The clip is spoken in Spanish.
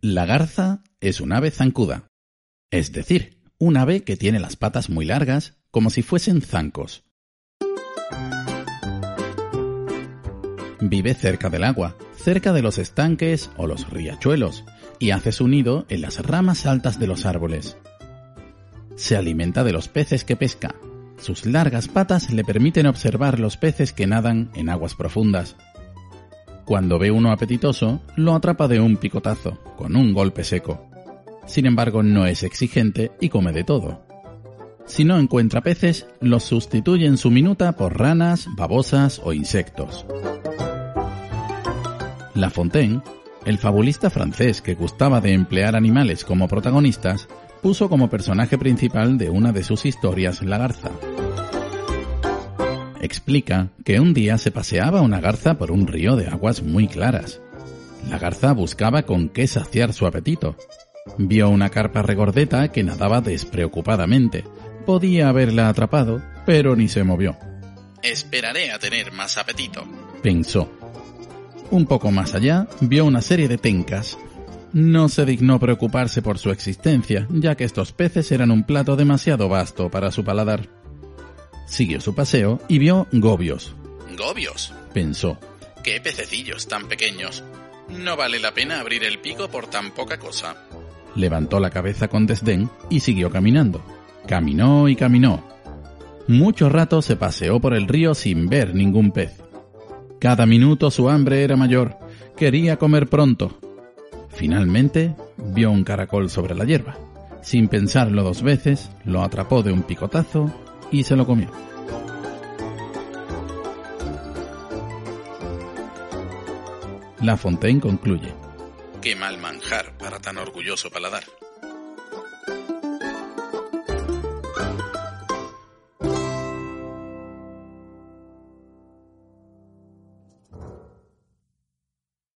La garza es un ave zancuda, es decir, un ave que tiene las patas muy largas, como si fuesen zancos. Vive cerca del agua, cerca de los estanques o los riachuelos, y hace su nido en las ramas altas de los árboles. Se alimenta de los peces que pesca. Sus largas patas le permiten observar los peces que nadan en aguas profundas. Cuando ve uno apetitoso, lo atrapa de un picotazo, con un golpe seco. Sin embargo, no es exigente y come de todo. Si no encuentra peces, los sustituye en su minuta por ranas, babosas o insectos. La Fontaine, el fabulista francés que gustaba de emplear animales como protagonistas, puso como personaje principal de una de sus historias la garza. Explica que un día se paseaba una garza por un río de aguas muy claras. La garza buscaba con qué saciar su apetito. Vio una carpa regordeta que nadaba despreocupadamente. Podía haberla atrapado, pero ni se movió. Esperaré a tener más apetito, pensó. Un poco más allá, vio una serie de tencas. No se dignó preocuparse por su existencia, ya que estos peces eran un plato demasiado vasto para su paladar. Siguió su paseo y vio gobios. ¿Gobios? pensó. ¿Qué pececillos tan pequeños? No vale la pena abrir el pico por tan poca cosa. Levantó la cabeza con desdén y siguió caminando. Caminó y caminó. Mucho rato se paseó por el río sin ver ningún pez. Cada minuto su hambre era mayor. Quería comer pronto. Finalmente vio un caracol sobre la hierba. Sin pensarlo dos veces, lo atrapó de un picotazo y se lo comió. La Fontaine concluye. Qué mal manjar para tan orgulloso paladar.